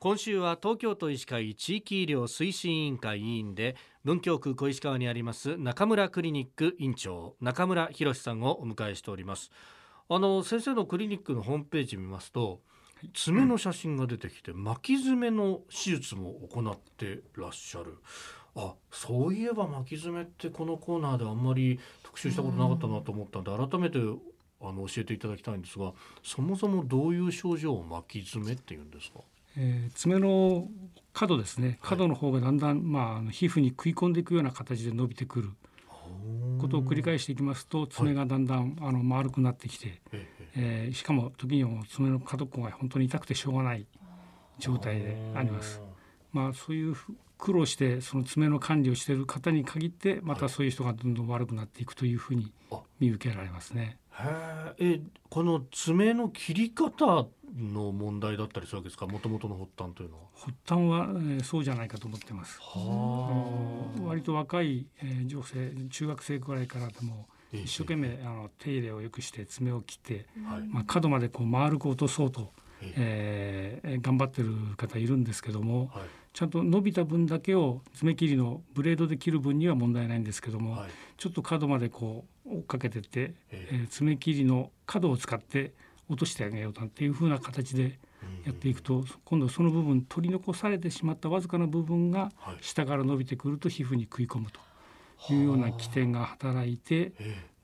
今週は東京都医師会地域医療推進委員会委員で文京区小石川にあります中村クリニック院長中村博さんをお迎えしております。あの先生のクリニックのホームページ見ますと爪の写真が出てきて巻き爪の手術も行ってらっしゃる。あそういえば巻き爪ってこのコーナーであんまり特集したことなかったなと思ったんで改めてあの教えていただきたいんですがそもそもどういう症状を巻き爪っていうんですか？えー、爪の角ですね。角の方がだんだん、まあ、皮膚に食い込んでいくような形で伸びてくる。ことを繰り返していきますと爪がだんだん、あの丸くなってきて、えー、しかも時には爪の角っこが本当に痛くてしょうがない状態であります。まあ、そういう苦労してその爪の管理をしている方に限ってまたそういう人がどんどん悪くなっていくというふうに見受けられますね。えこの爪の切り方の問題だったりするわけですか？もともとの発端というのは。発端は、えー、そうじゃないかと思ってます。割と若い、えー、女性中学生くらいからでも一生懸命あの手入れをよくして爪を切って、まあ、角までこう丸く落とそうと、えー、頑張ってる方いるんですけども、はい、ちゃんと伸びた分だけを爪切りのブレードで切る分には問題ないんですけども、はい、ちょっと角までこう追っかけてって、えー、爪切りの角を使って落としてあげようなんていうふうな形でやっていくと今度その部分取り残されてしまったわずかな部分が下から伸びてくると皮膚に食い込むというような起点が働いて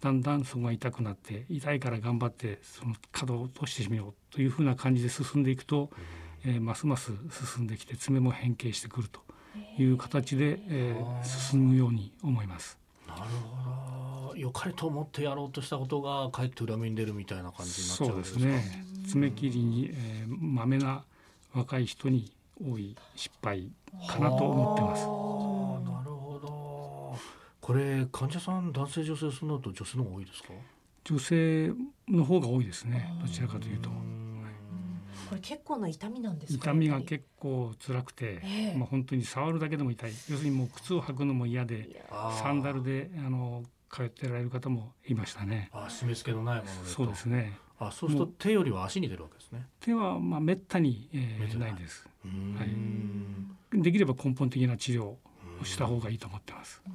だんだんそこが痛くなって痛いから頑張ってその角を落としてみようというふうな感じで進んでいくと、えー、ますます進んできて爪も変形してくるという形で、えー、進むように思います。かれと思ってやろうとしたことがかえって裏目に出るみたいな感じになっちゃうんですか？そうですね。爪切りに、えー、まめな若い人に多い失敗かなと思ってます。なるほど。これ患者さん男性女性そのと女性の方が多いですか？女性の方が多いですね。どちらかというと。これ結構な痛みなんです痛みが結構辛くて、えー、まあ本当に触るだけでも痛い要するにもう靴を履くのも嫌でサンダルであの通ってられる方もいましたね。あ、締め付けのないものでそうですね。あ、そうすると手よりは足に出るわけですね。手はまあめったに、えー、ないです。はい。できれば根本的な治療をした方がいいと思ってます。あ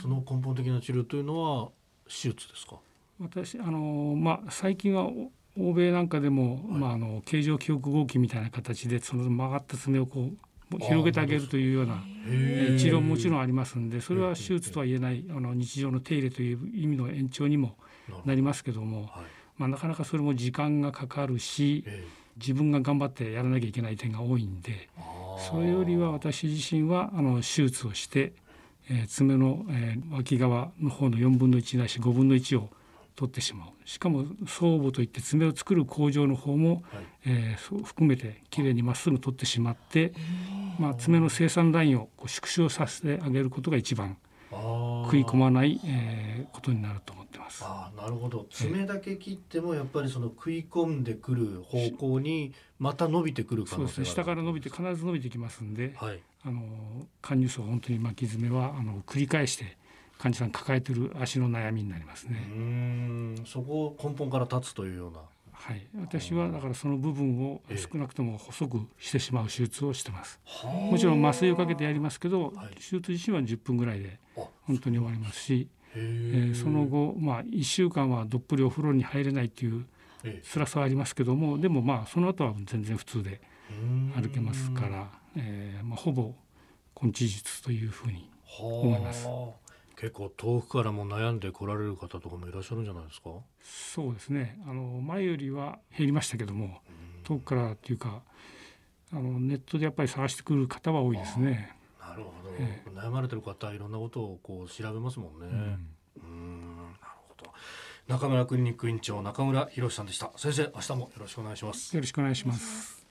その根本的な治療というのは手術ですか？私あのまあ最近は欧米なんかでも、はい、まああの形状記憶合金みたいな形でその曲がった爪をこう広げてあげるというような治療ももちろんありますんでそれは手術とは言えないあの日常の手入れという意味の延長にもなりますけども、まあ、なかなかそれも時間がかかるし自分が頑張ってやらなきゃいけない点が多いんでそれよりは私自身はあの手術をして、えー、爪の、えー、脇側の方の4分の1ないし5分の1を取ってしまう。しかも装母といって爪を作る工場の方も、はい、えー、含めてきれいにまっすぐ取ってしまって、まあ、爪の生産ラインを縮小させてあげることが一番食い込まない、えー、ことになると思ってます。あなるほど爪だけ切ってもやっぱりその食い込んでくる方向にまた伸びてくる可能性が、ね、下から伸びて必ず伸びてきますんで、はい、あの貫入層本当に巻き爪はあの繰り返して患者さん抱えてる足の悩みになりますね。うんそこを根本から立つというような。はい、私はだからその部分を少なくとも細くしてしまう手術をしてます。もちろん麻酔をかけてやりますけど、はい、手術自身は10分ぐらいで本当に終わりますし、え。ー、その後まあ1週間はどっぷりお風呂に入れないっていう辛さはありますけども、でもまあその後は全然普通で歩けますから、えー、まあほぼ根治術というふうに思います。結構遠くからも悩んで来られる方とかもいらっしゃるんじゃないですか？そうですねあの前よりは減りましたけども遠くからっていうかあのネットでやっぱり探してくる方は多いですね。なるほど、えー、悩まれてる方いろんなことをこう調べますもんね。うん、うんなるほど。中村クリニック院長中村博さんでした。先生明日もよろしくお願いします。よろしくお願いします。